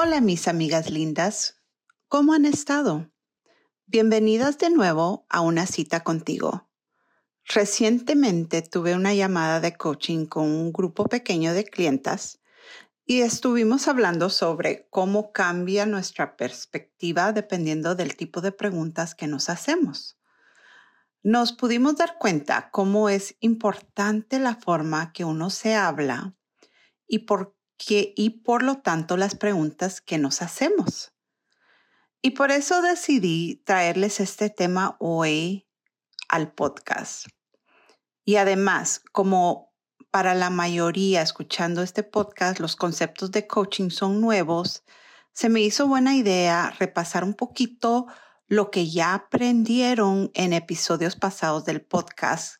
Hola mis amigas lindas, ¿cómo han estado? Bienvenidas de nuevo a una cita contigo. Recientemente tuve una llamada de coaching con un grupo pequeño de clientas y estuvimos hablando sobre cómo cambia nuestra perspectiva dependiendo del tipo de preguntas que nos hacemos. Nos pudimos dar cuenta cómo es importante la forma que uno se habla y por y por lo tanto las preguntas que nos hacemos. Y por eso decidí traerles este tema hoy al podcast. Y además, como para la mayoría escuchando este podcast los conceptos de coaching son nuevos, se me hizo buena idea repasar un poquito lo que ya aprendieron en episodios pasados del podcast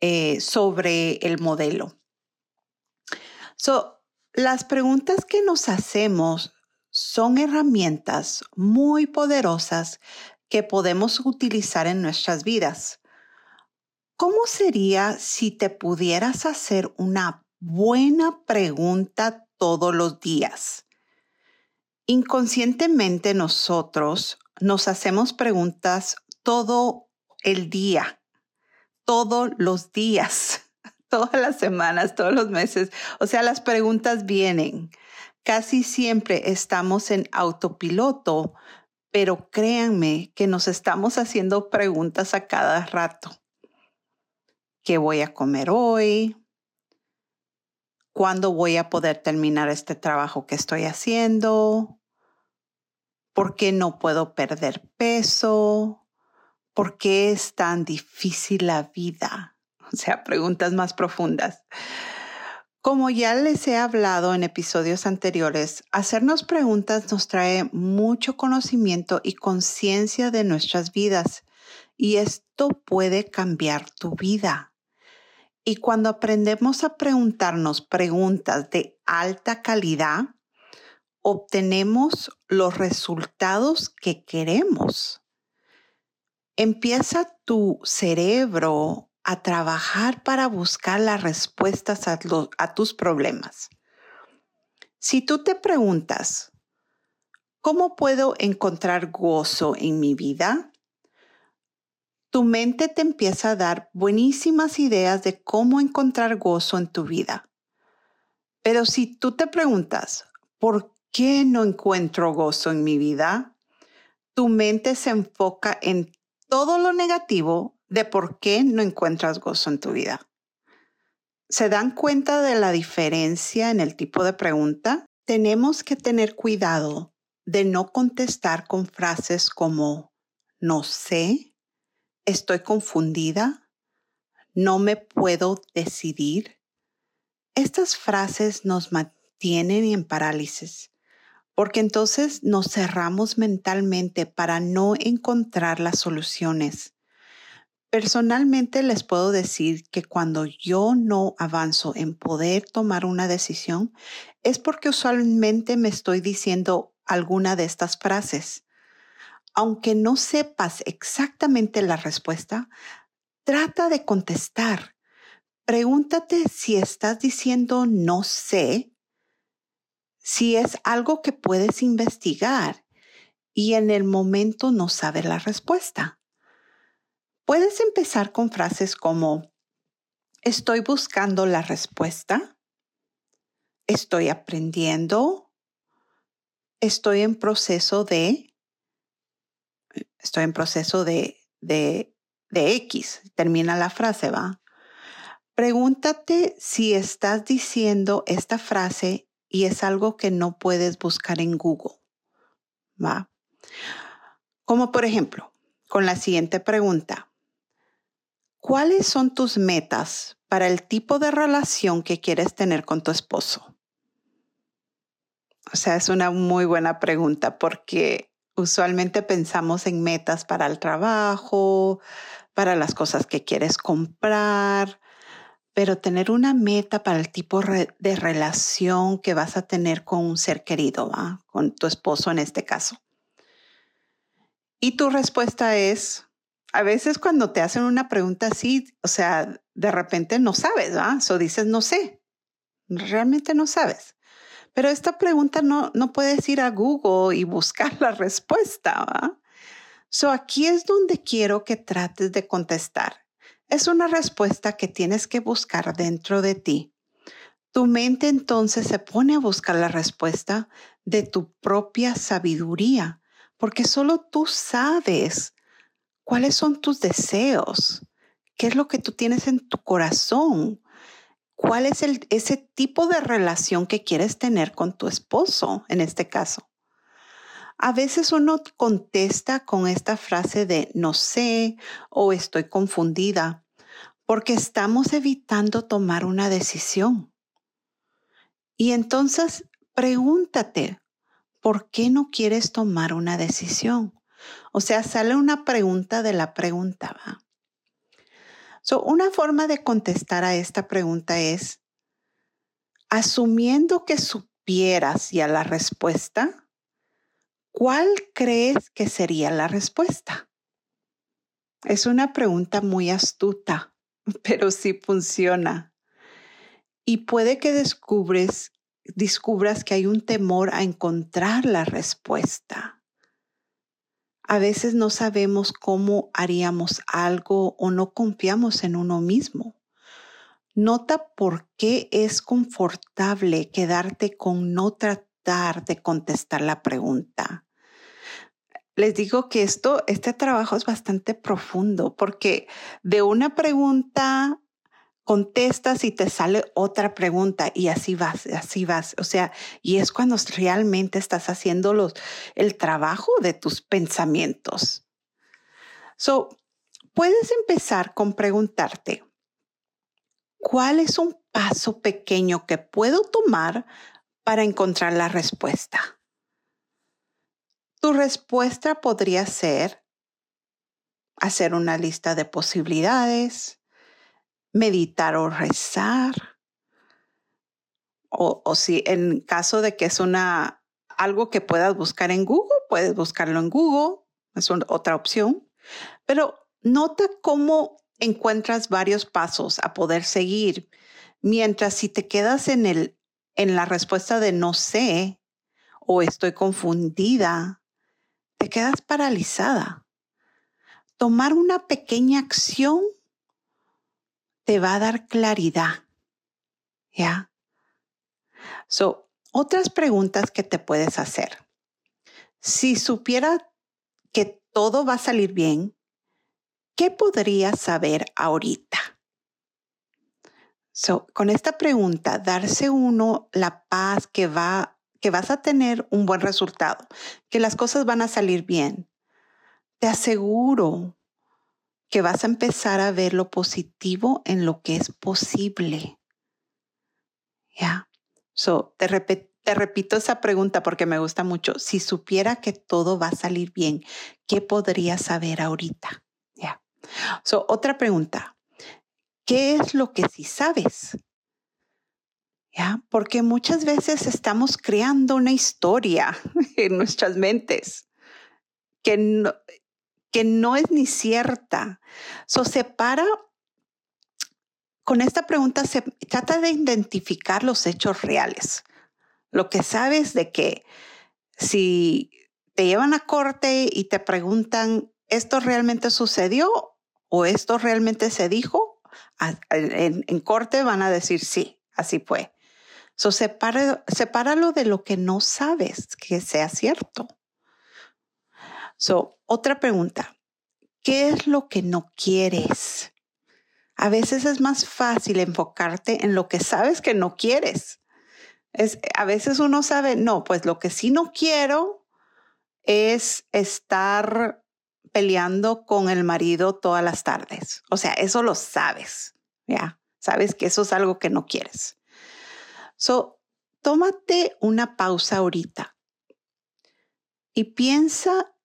eh, sobre el modelo. So, las preguntas que nos hacemos son herramientas muy poderosas que podemos utilizar en nuestras vidas. ¿Cómo sería si te pudieras hacer una buena pregunta todos los días? Inconscientemente nosotros nos hacemos preguntas todo el día, todos los días todas las semanas, todos los meses. O sea, las preguntas vienen. Casi siempre estamos en autopiloto, pero créanme que nos estamos haciendo preguntas a cada rato. ¿Qué voy a comer hoy? ¿Cuándo voy a poder terminar este trabajo que estoy haciendo? ¿Por qué no puedo perder peso? ¿Por qué es tan difícil la vida? o sea, preguntas más profundas. Como ya les he hablado en episodios anteriores, hacernos preguntas nos trae mucho conocimiento y conciencia de nuestras vidas y esto puede cambiar tu vida. Y cuando aprendemos a preguntarnos preguntas de alta calidad, obtenemos los resultados que queremos. Empieza tu cerebro a trabajar para buscar las respuestas a, tus problemas. Si tú te preguntas, ¿cómo puedo encontrar gozo en mi vida? Tu mente te empieza a dar buenísimas ideas de cómo encontrar gozo en tu vida. Pero si tú te preguntas, ¿por qué no encuentro gozo en mi vida? Tu mente se enfoca en todo lo negativo de por qué no encuentras gozo en tu vida. ¿Se dan cuenta de la diferencia en el tipo de pregunta? Tenemos que tener cuidado de no contestar con frases como no sé, estoy confundida, no me puedo decidir. Estas frases nos mantienen en parálisis porque entonces nos cerramos mentalmente para no encontrar las soluciones Personalmente les puedo decir que cuando yo no avanzo en poder tomar una decisión es porque usualmente me estoy diciendo alguna de estas frases. Aunque no sepas exactamente la respuesta, trata de contestar. Pregúntate si estás diciendo no sé, si es algo que puedes investigar y en el momento no sabes la respuesta. Puedes empezar con frases como, estoy buscando la respuesta, estoy aprendiendo, estoy en proceso de, estoy en proceso de, de, X, termina la frase, ¿va? Pregúntate si estás diciendo esta frase y es algo que no puedes buscar en Google, ¿va? Como por ejemplo, con la siguiente pregunta. ¿Cuáles son tus metas para el tipo de relación que quieres tener con tu esposo? O sea, es una muy buena pregunta porque usualmente pensamos en metas para el trabajo, para las cosas que quieres comprar, pero tener una meta para el tipo de relación que vas a tener con un ser querido, con tu esposo en este caso. Y tu respuesta es, a veces cuando te hacen una pregunta así, o sea, de repente no sabes, ¿va? O dices, no sé, realmente no sabes. Pero esta pregunta no, no puedes ir a Google y buscar la respuesta, ¿va? So aquí es donde quiero que trates de contestar. Es una respuesta que tienes que buscar dentro de ti. Tu mente entonces se pone a buscar la respuesta de tu propia sabiduría, porque solo tú sabes cuáles son tus deseos, qué es lo que tú tienes en tu corazón, cuál es ese tipo de relación que quieres tener con tu esposo en este caso. A veces uno contesta con esta frase de no sé o estoy confundida porque estamos evitando tomar una decisión. Y entonces pregúntate, ¿por qué no quieres tomar una decisión? O sea, sale una pregunta de la pregunta, una forma de contestar a esta pregunta es, asumiendo que supieras ya la respuesta, ¿cuál crees que sería la respuesta? Es una pregunta muy astuta, pero sí funciona. Y puede que descubres, descubras que hay un temor a encontrar la respuesta. A veces no sabemos cómo haríamos algo o no confiamos en uno mismo. Nota por qué es confortable quedarte con no tratar de contestar la pregunta les digo que esto, este trabajo es bastante profundo porque de una pregunta contestas y te sale otra pregunta y así vas, así vas. O sea, y es cuando realmente estás haciendo el trabajo de tus pensamientos. So, puedes empezar con preguntarte, ¿cuál es un paso pequeño que puedo tomar para encontrar la respuesta? Tu respuesta podría ser hacer una lista de posibilidades, meditar o rezar. O, si en caso de que es una algo que puedas buscar en Google, puedes buscarlo en Google, es otra opción. Pero nota cómo encuentras varios pasos a poder seguir, mientras si te quedas en el en la respuesta de no sé o estoy confundida te quedas paralizada. Tomar una pequeña acción te va a dar claridad. ¿Ya? So, otras preguntas que te puedes hacer. Si supiera que todo va a salir bien, ¿qué podrías saber ahorita? So, con esta pregunta, darse uno la paz que va que vas a tener un buen resultado, que las cosas van a salir bien. Te aseguro que vas a empezar a ver lo positivo en lo que es posible. Ya. So, te, te repito esa pregunta porque me gusta mucho. Si supiera que todo va a salir bien, ¿qué podría saber ahorita? Ya. So, otra pregunta. ¿Qué es lo que sí sabes? Porque muchas veces estamos creando una historia en nuestras mentes que no, que no es ni cierta. So, separa, con esta pregunta se trata de identificar los hechos reales. Lo que sabes de que si te llevan a corte y te preguntan, ¿esto realmente sucedió o esto realmente se dijo? En, en corte van a decir sí, así fue. So, sepáralo de lo que no sabes que sea cierto. So, otra pregunta. ¿Qué es lo que no quieres? A veces es más fácil enfocarte en lo que sabes que no quieres. Es, a veces uno sabe, no, pues lo que sí no quiero es estar peleando con el marido todas las tardes. O sea, eso lo sabes, ¿ya? Sabes que eso es algo que no quieres. So, tómate una pausa ahorita y piensa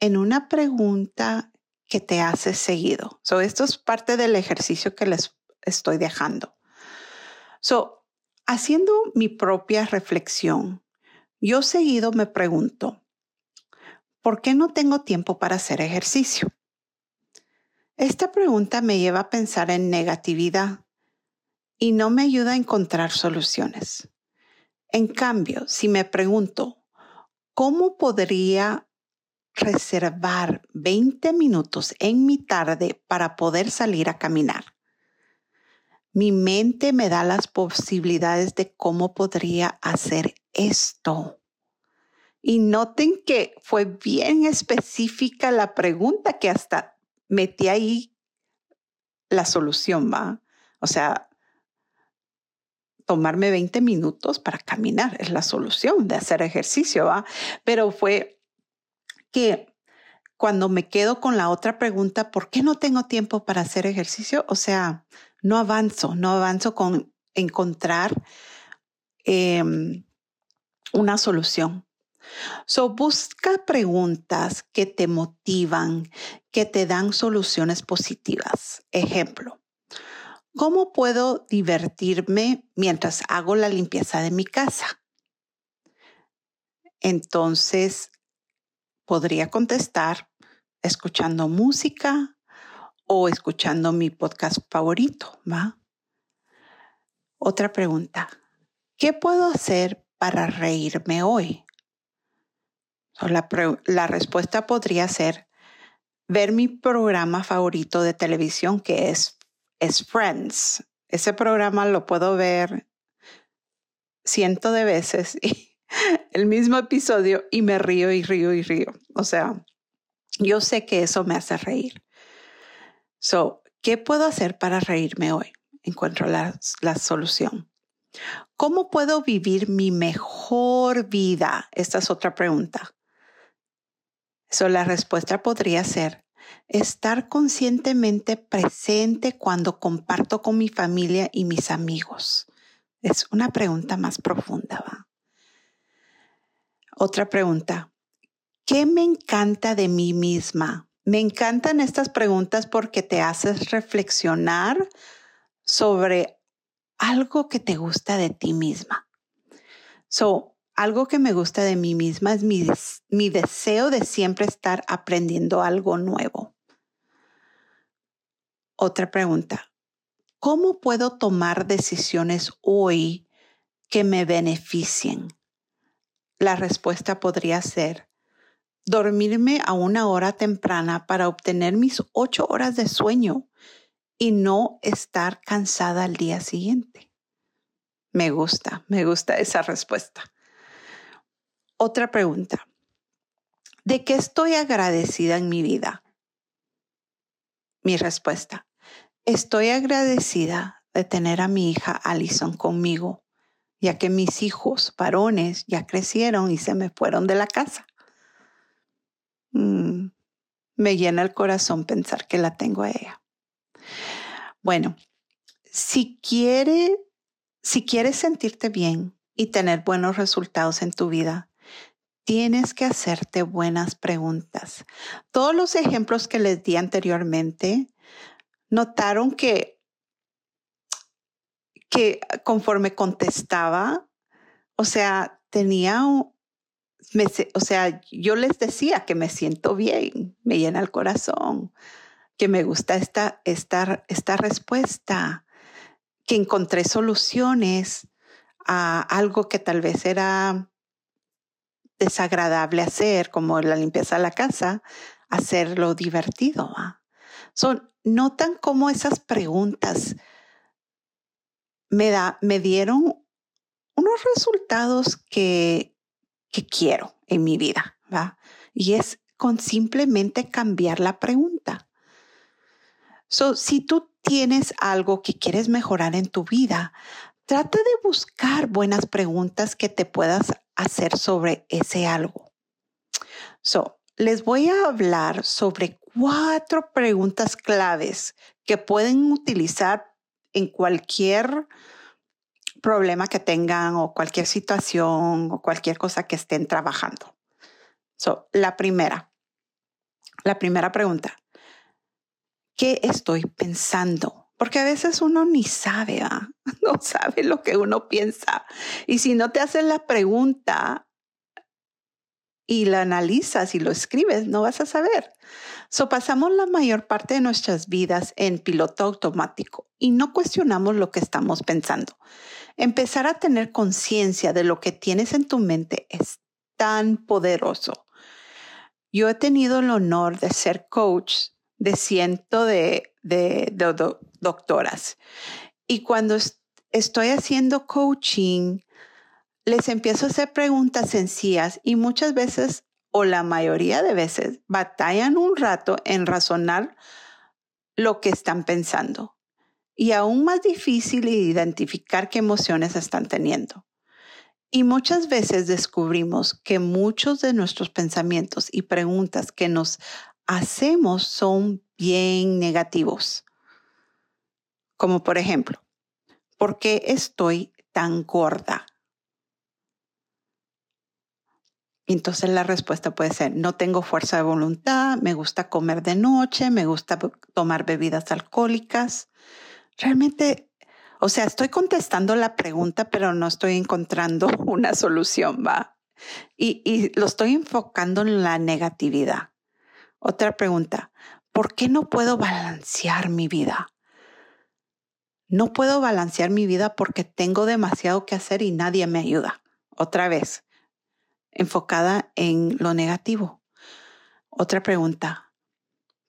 en una pregunta que te haces seguido. So, esto es parte del ejercicio que les estoy dejando. So, haciendo mi propia reflexión, yo seguido me pregunto, ¿por qué no tengo tiempo para hacer ejercicio? Esta pregunta me lleva a pensar en negatividad y no me ayuda a encontrar soluciones. En cambio, si me pregunto, ¿cómo podría reservar 20 minutos en mi tarde para poder salir a caminar? Mi mente me da las posibilidades de cómo podría hacer esto. Y noten que fue bien específica la pregunta que hasta metí ahí la solución, ¿va? O sea, tomarme 20 minutos para caminar es la solución de hacer ejercicio, ¿va? Pero fue que cuando me quedo con la otra pregunta, ¿por qué no tengo tiempo para hacer ejercicio? O sea, no avanzo, no avanzo con encontrar em, una solución. So, busca preguntas que te motivan, que te dan soluciones positivas. Ejemplo, ¿Cómo puedo divertirme mientras hago la limpieza de mi casa? Entonces, podría contestar escuchando música o escuchando mi podcast favorito, ¿va? Otra pregunta. ¿Qué puedo hacer para reírme hoy? la, respuesta podría ser ver mi programa favorito de televisión que es es Friends. Ese programa lo puedo ver cientos de veces y el mismo episodio y me río y río y río. O sea, yo sé que eso me hace reír. So, ¿qué puedo hacer para reírme hoy? Encuentro la, la solución. ¿Cómo puedo vivir mi mejor vida? Esta es otra pregunta. So, la respuesta podría ser estar conscientemente presente cuando comparto con mi familia y mis amigos? Es una pregunta más profunda. ¿va? Otra pregunta. ¿Qué me encanta de mí misma? Me encantan estas preguntas porque te haces reflexionar sobre algo que te gusta de ti misma. So, algo que me gusta de mí misma es mi, mi deseo de siempre estar aprendiendo algo nuevo. Otra pregunta. ¿Cómo puedo tomar decisiones hoy que me beneficien? La respuesta podría ser dormirme a una hora temprana para obtener mis ocho horas de sueño y no estar cansada al día siguiente. Me gusta, me gusta esa respuesta. Otra pregunta. ¿De qué estoy agradecida en mi vida? Mi respuesta. Estoy agradecida de tener a mi hija Allison conmigo, ya que mis hijos varones ya crecieron y se me fueron de la casa. Mm, me llena el corazón pensar que la tengo a ella. Bueno, si quiere, si quieres sentirte bien y tener buenos resultados en tu vida, tienes que hacerte buenas preguntas. Todos los ejemplos que les di anteriormente, notaron que, que conforme contestaba, o sea, tenía, o sea, yo les decía que me siento bien, me llena el corazón, que me gusta esta, esta, esta respuesta, que encontré soluciones a algo que tal vez era desagradable hacer, como la limpieza de la casa, hacerlo divertido. Son, notan cómo esas preguntas me, da, me dieron unos resultados que, que quiero en mi vida, ¿va? Y es con simplemente cambiar la pregunta. So, si tú tienes algo que quieres mejorar en tu vida, trata de buscar buenas preguntas que te puedas hacer sobre ese algo. So, les voy a hablar sobre cuatro preguntas claves que pueden utilizar en cualquier problema que tengan o cualquier situación o cualquier cosa que estén trabajando. So, la primera, la primera pregunta, ¿qué estoy pensando? Porque a veces uno ni sabe, ¿ah? no sabe lo que uno piensa. Y si no te haces la pregunta y la analizas y lo escribes, no vas a saber. So pasamos la mayor parte de nuestras vidas en piloto automático y no cuestionamos lo que estamos pensando. Empezar a tener conciencia de lo que tienes en tu mente es tan poderoso. Yo he tenido el honor de ser coach de ciento de, doctoras. Y cuando estoy haciendo coaching, les empiezo a hacer preguntas sencillas y muchas veces, o la mayoría de veces, batallan un rato en razonar lo que están pensando. Y aún más difícil identificar qué emociones están teniendo. Y muchas veces descubrimos que muchos de nuestros pensamientos y preguntas que nos hacemos son bien negativos. Como por ejemplo, ¿por qué estoy tan gorda? Entonces la respuesta puede ser, no tengo fuerza de voluntad, me gusta comer de noche, me gusta tomar bebidas alcohólicas. Realmente, o sea, estoy contestando la pregunta, pero no estoy encontrando una solución, ¿va? Y, y lo estoy enfocando en la negatividad. Otra pregunta, ¿por qué no puedo balancear mi vida? No puedo balancear mi vida porque tengo demasiado que hacer y nadie me ayuda. Otra vez, enfocada en lo negativo. Otra pregunta,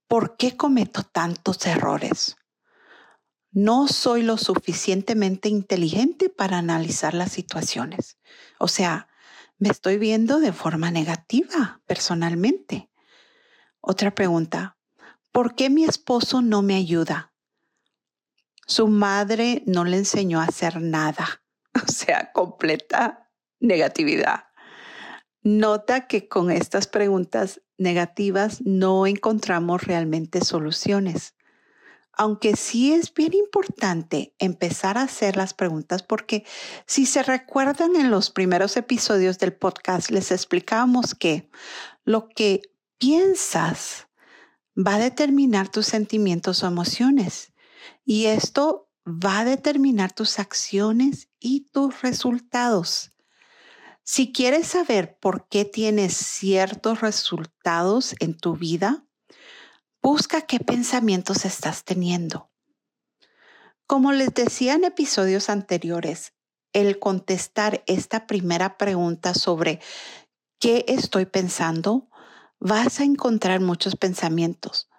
¿por qué cometo tantos errores? No soy lo suficientemente inteligente para analizar las situaciones. O sea, me estoy viendo de forma negativa personalmente. Otra pregunta, ¿por qué mi esposo no me ayuda? Su madre no le enseñó a hacer nada, o sea, completa negatividad. Nota que con estas preguntas negativas no encontramos realmente soluciones. Aunque sí es bien importante empezar a hacer las preguntas porque si se recuerdan en los primeros episodios del podcast les explicábamos que lo que piensas va a determinar tus sentimientos o emociones. Y esto va a determinar tus acciones y tus resultados. Si quieres saber por qué tienes ciertos resultados en tu vida, busca qué pensamientos estás teniendo. Como les decía en episodios anteriores, el contestar esta primera pregunta sobre qué estoy pensando vas a encontrar muchos pensamientos.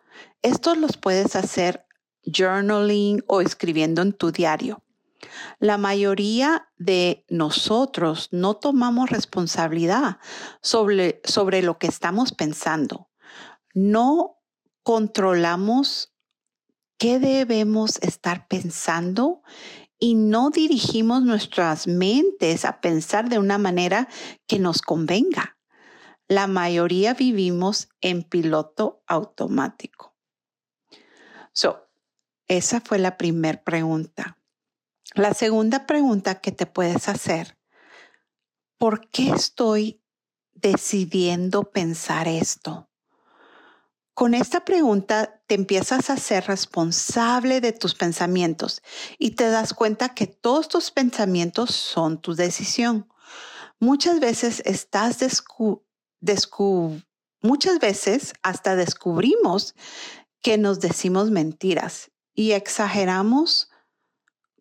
Estos los puedes hacer journaling o escribiendo en tu diario. La mayoría de nosotros no tomamos responsabilidad sobre, sobre lo que estamos pensando. No controlamos qué debemos estar pensando y no dirigimos nuestras mentes a pensar de una manera que nos convenga la mayoría vivimos en piloto automático. So, esa fue la primera pregunta. La segunda pregunta que te puedes hacer, ¿por qué estoy decidiendo pensar esto? Con esta pregunta te empiezas a ser responsable de tus pensamientos y te das cuenta que todos tus pensamientos son tu decisión. Muchas veces estás descubriendo muchas veces hasta descubrimos que nos decimos mentiras y exageramos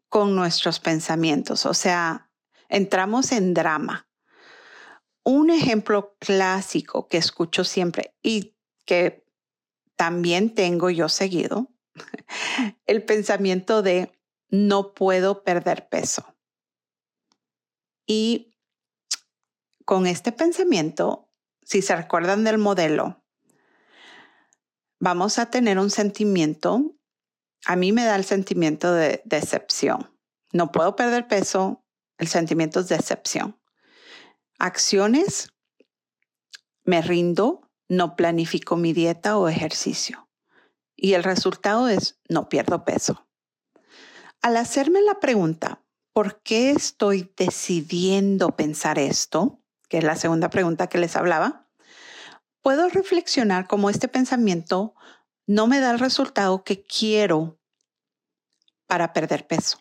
con nuestros pensamientos, o sea, entramos en drama. Un ejemplo clásico que escucho siempre y que también tengo yo seguido, el pensamiento de no puedo perder peso. Y con este pensamiento si se recuerdan del modelo, vamos a tener un sentimiento, a mí me da el sentimiento de decepción. No puedo perder peso, el sentimiento es decepción. Acciones, me rindo, no planifico mi dieta o ejercicio. Y el resultado es no pierdo peso. Al hacerme la pregunta, ¿por qué estoy decidiendo pensar esto? Que es la segunda pregunta que les hablaba. Puedo reflexionar cómo este pensamiento no me da el resultado que quiero para perder peso.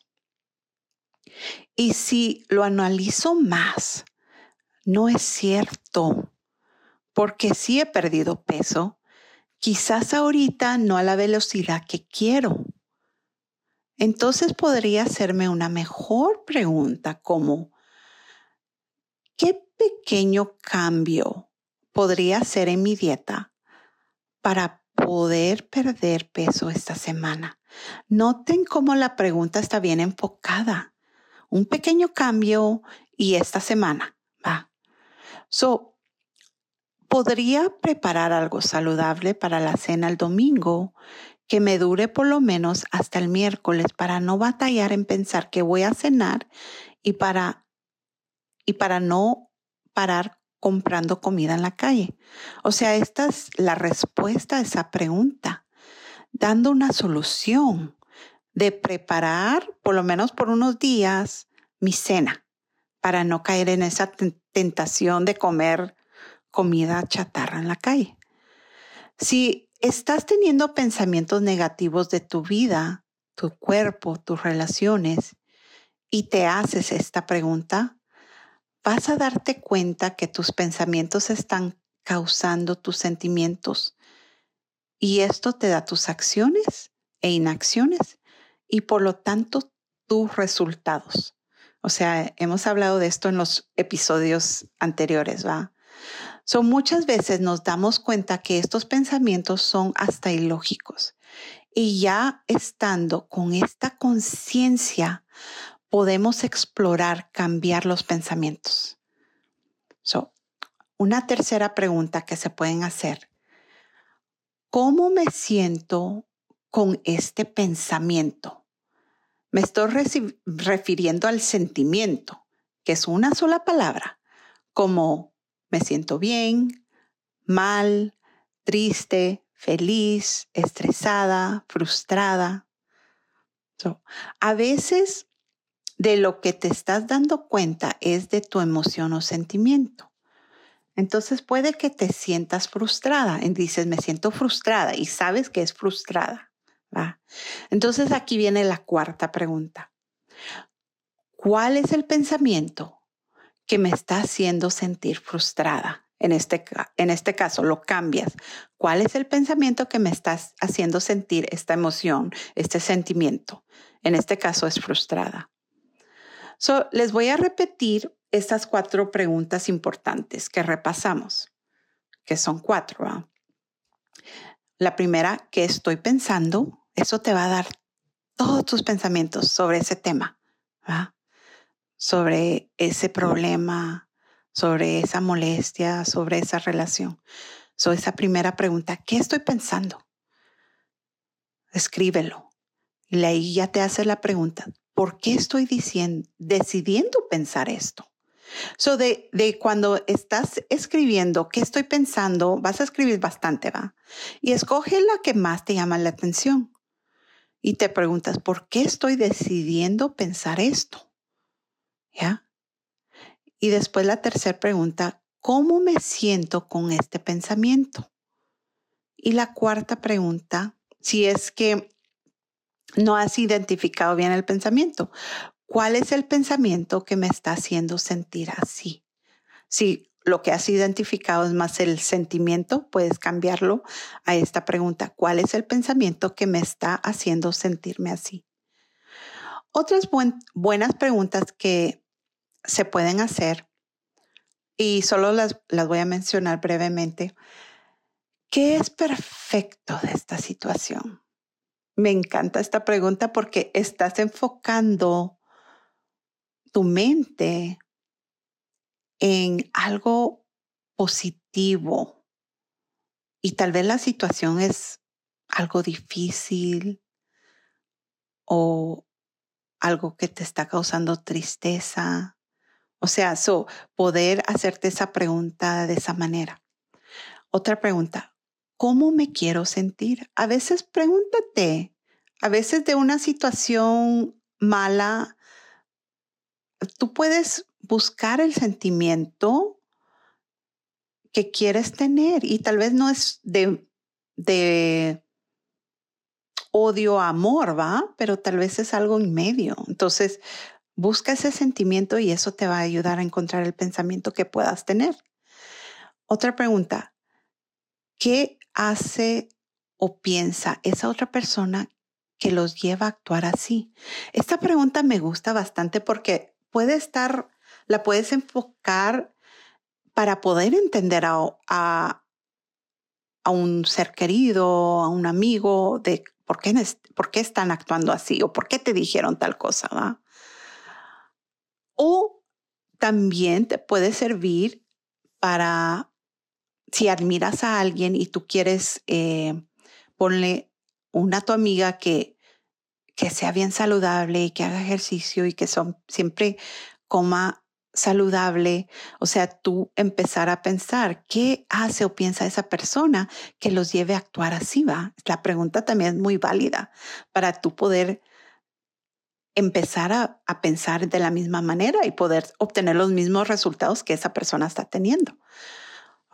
Y si lo analizo más, no es cierto, porque sí he perdido peso, quizás ahorita no a la velocidad que quiero. Entonces podría hacerme una mejor pregunta como, ¿qué pequeño cambio podría hacer en mi dieta para poder perder peso esta semana? Noten cómo la pregunta está bien enfocada. Un pequeño cambio y esta semana, va. So, podría preparar algo saludable para la cena el domingo que me dure por lo menos hasta el miércoles para no batallar en pensar que voy a cenar y para, y para no parar comprando comida en la calle. O sea, esta es la respuesta a esa pregunta, dando una solución de preparar por lo menos por unos días mi cena para no caer en esa tentación de comer comida chatarra en la calle. Si estás teniendo pensamientos negativos de tu vida, tu cuerpo, tus relaciones, y te haces esta pregunta, vas a darte cuenta que tus pensamientos están causando tus sentimientos. Y esto te da tus acciones e inacciones y por lo tanto tus resultados. O sea, hemos hablado de esto en los episodios anteriores, ¿va? So, muchas veces nos damos cuenta que estos pensamientos son hasta ilógicos. Y ya estando con esta conciencia, podemos explorar, cambiar los pensamientos. So, una tercera pregunta que se pueden hacer. ¿Cómo me siento con este pensamiento? Me estoy refiriendo al sentimiento, que es una sola palabra, como me siento bien, mal, triste, feliz, estresada, frustrada. a veces de lo que te estás dando cuenta es de tu emoción o sentimiento. Entonces puede que te sientas frustrada y dices, me siento frustrada y sabes que es frustrada. Entonces aquí viene la cuarta pregunta. ¿Cuál es el pensamiento que me está haciendo sentir frustrada. En este, en este caso, lo cambias. ¿Cuál es el pensamiento que me está haciendo sentir esta emoción, este sentimiento? En este caso es frustrada. So, les voy a repetir estas cuatro preguntas importantes que repasamos, que son cuatro. La primera, ¿qué estoy pensando? Eso te va a dar todos tus pensamientos sobre ese tema. sobre ese problema, sobre esa molestia, sobre esa relación. So, esa primera pregunta, ¿qué estoy pensando? Escríbelo. Y ahí ya te hace la pregunta, ¿por qué estoy diciendo, decidiendo pensar esto? So, de, de cuando estás escribiendo, ¿qué estoy pensando? Vas a escribir bastante, ¿va? Y escoge la que más te llama la atención. Y te preguntas, ¿por qué estoy decidiendo pensar esto? ¿Ya? Y después la tercera pregunta, ¿cómo me siento con este pensamiento? Y la cuarta pregunta, si es que no has identificado bien el pensamiento, ¿cuál es el pensamiento que me está haciendo sentir así? Si lo que has identificado es más el sentimiento, puedes cambiarlo a esta pregunta, ¿cuál es el pensamiento que me está haciendo sentirme así? Otras buenas preguntas que se pueden hacer y solo las, voy a mencionar brevemente. ¿Qué es perfecto de esta situación? Me encanta esta pregunta porque estás enfocando tu mente en algo positivo y tal vez la situación es algo difícil o algo que te está causando tristeza o sea, so, poder hacerte esa pregunta de esa manera. Otra pregunta, ¿cómo me quiero sentir? A veces pregúntate, a veces de una situación mala, tú puedes buscar el sentimiento que quieres tener y tal vez no es de, odio, amor, ¿va? Pero tal vez es algo en medio. Entonces, busca ese sentimiento y eso te va a ayudar a encontrar el pensamiento que puedas tener. Otra pregunta, ¿qué hace o piensa esa otra persona que los lleva a actuar así? Esta pregunta me gusta bastante porque puede estar, la puedes enfocar para poder entender a, a, un ser querido, a un amigo, de por qué, por qué están actuando así o por qué te dijeron tal cosa, ¿va? O también te puede servir para si admiras a alguien y tú quieres eh, una a tu amiga que, que sea bien saludable y que haga ejercicio y que son, siempre coma saludable, o sea, tú empezar a pensar qué hace o piensa esa persona que los lleve a actuar así, va. La pregunta también es muy válida para tú poder empezar a, pensar de la misma manera y poder obtener los mismos resultados que esa persona está teniendo.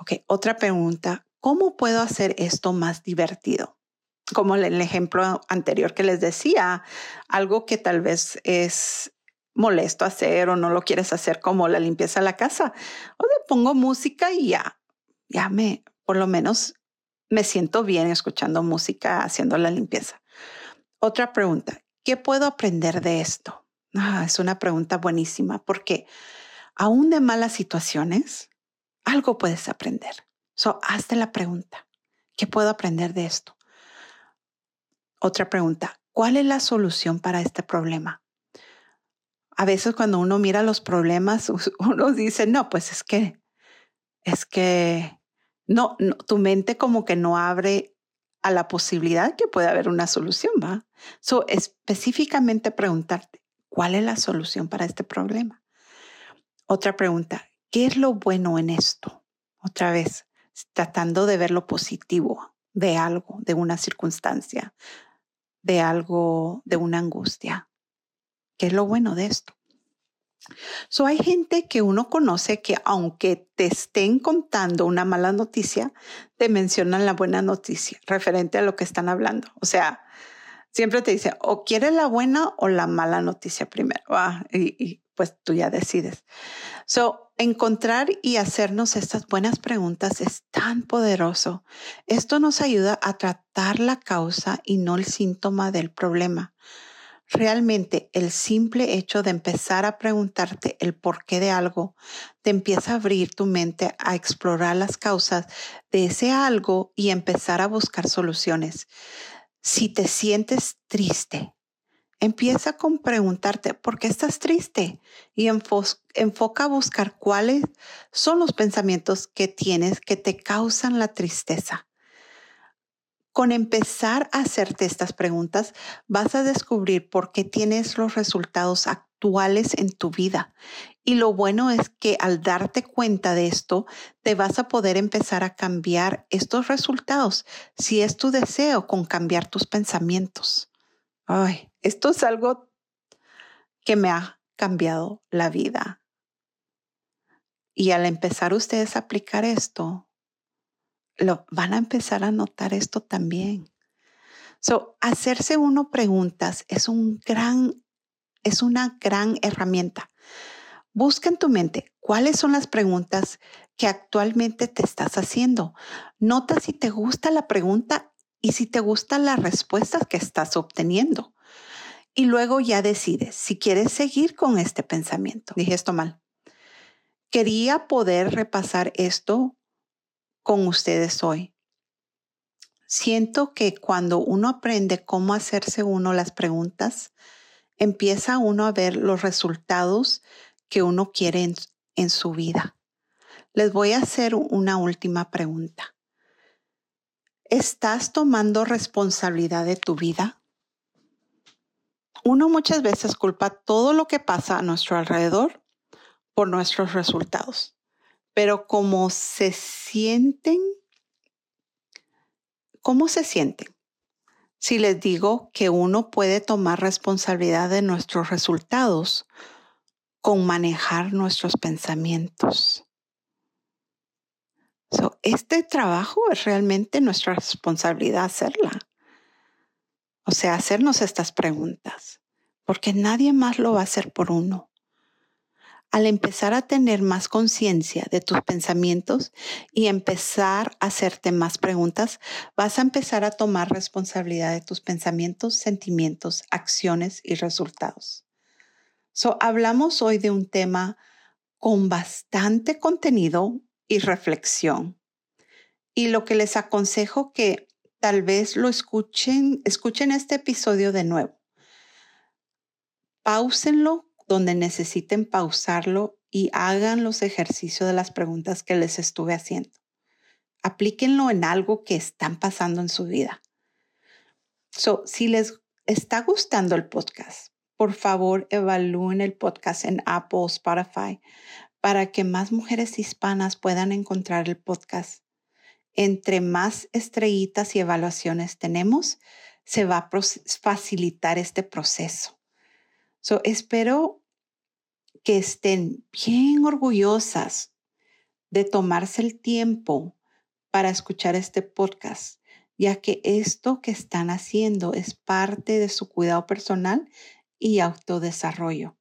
Ok, otra pregunta, ¿cómo puedo hacer esto más divertido? Como el ejemplo anterior que les decía, algo que tal vez es molesto hacer o no lo quieres hacer como la limpieza de la casa. O le pongo música y ya, ya me, por lo menos me siento bien escuchando música haciendo la limpieza. Otra pregunta, ¿qué puedo aprender de esto? Ah, es una pregunta buenísima porque aún de malas situaciones, algo puedes aprender. So, hazte la pregunta. ¿Qué puedo aprender de esto? Otra pregunta. ¿Cuál es la solución para este problema? A veces cuando uno mira los problemas, uno dice, no, pues es que, es que, no, no tu mente como que no abre a la posibilidad que puede haber una solución, ¿va? So, específicamente preguntarte, ¿cuál es la solución para este problema? Otra pregunta, ¿Qué es lo bueno en esto? Otra vez, tratando de ver lo positivo de algo, de una circunstancia, de algo, de una angustia. ¿Qué es lo bueno de esto? So, hay gente que uno conoce que aunque te estén contando una mala noticia, te mencionan la buena noticia referente a lo que están hablando. O sea, siempre te dice o quieres la buena o la mala noticia primero. Ah, y, y, pues tú ya decides. So, Encontrar y hacernos estas buenas preguntas es tan poderoso. Esto nos ayuda a tratar la causa y no el síntoma del problema. Realmente el simple hecho de empezar a preguntarte el porqué de algo te empieza a abrir tu mente a explorar las causas de ese algo y empezar a buscar soluciones. Si te sientes triste, Empieza con preguntarte, ¿por qué estás triste? Y enfoca a buscar cuáles son los pensamientos que tienes que te causan la tristeza. Con empezar a hacerte estas preguntas, vas a descubrir por qué tienes los resultados actuales en tu vida. Y lo bueno es que al darte cuenta de esto, te vas a poder empezar a cambiar estos resultados, si es tu deseo, con cambiar tus pensamientos. Ay, esto es algo que me ha cambiado la vida. Y al empezar ustedes a aplicar esto, lo, van a empezar a notar esto también. So, hacerse uno preguntas es un gran, es una gran herramienta. Busca en tu mente cuáles son las preguntas que actualmente te estás haciendo. Nota si te gusta la pregunta y si te gustan las respuestas que estás obteniendo y luego ya decides si quieres seguir con este pensamiento. Dije esto mal. Quería poder repasar esto con ustedes hoy. Siento que cuando uno aprende cómo hacerse uno las preguntas, empieza uno a ver los resultados que uno quiere en, en su vida. Les voy a hacer una última pregunta. ¿Estás tomando responsabilidad de tu vida? Uno muchas veces culpa todo lo que pasa a nuestro alrededor por nuestros resultados, pero cómo se sienten, ¿cómo se sienten? Si les digo que uno puede tomar responsabilidad de nuestros resultados, con manejar nuestros pensamientos. Este trabajo es realmente nuestra responsabilidad hacerla. O sea, hacernos estas preguntas, porque nadie más lo va a hacer por uno al empezar a tener más conciencia de tus pensamientos y empezar a hacerte más preguntas, vas a empezar a tomar responsabilidad de tus pensamientos, sentimientos, acciones y resultados. So, hablamos hoy de un tema con bastante contenido y reflexión. Y lo que les aconsejo que tal vez lo escuchen, escuchen este episodio de nuevo. Páusenlo donde necesiten pausarlo y hagan los ejercicios de las preguntas que les estuve haciendo. Aplíquenlo en algo que están pasando en su vida. So, si les está gustando el podcast, por favor evalúen el podcast en Apple Spotify para que más mujeres hispanas puedan encontrar el podcast. Entre más estrellitas y evaluaciones tenemos, se va a facilitar este proceso. So, espero que estén bien orgullosas de tomarse el tiempo para escuchar este podcast, ya que esto que están haciendo es parte de su cuidado personal y autodesarrollo.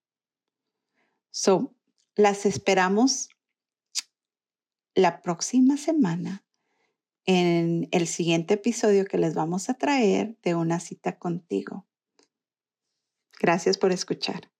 So, las esperamos la próxima semana en el siguiente episodio que les vamos a traer de una cita contigo. Gracias por escuchar.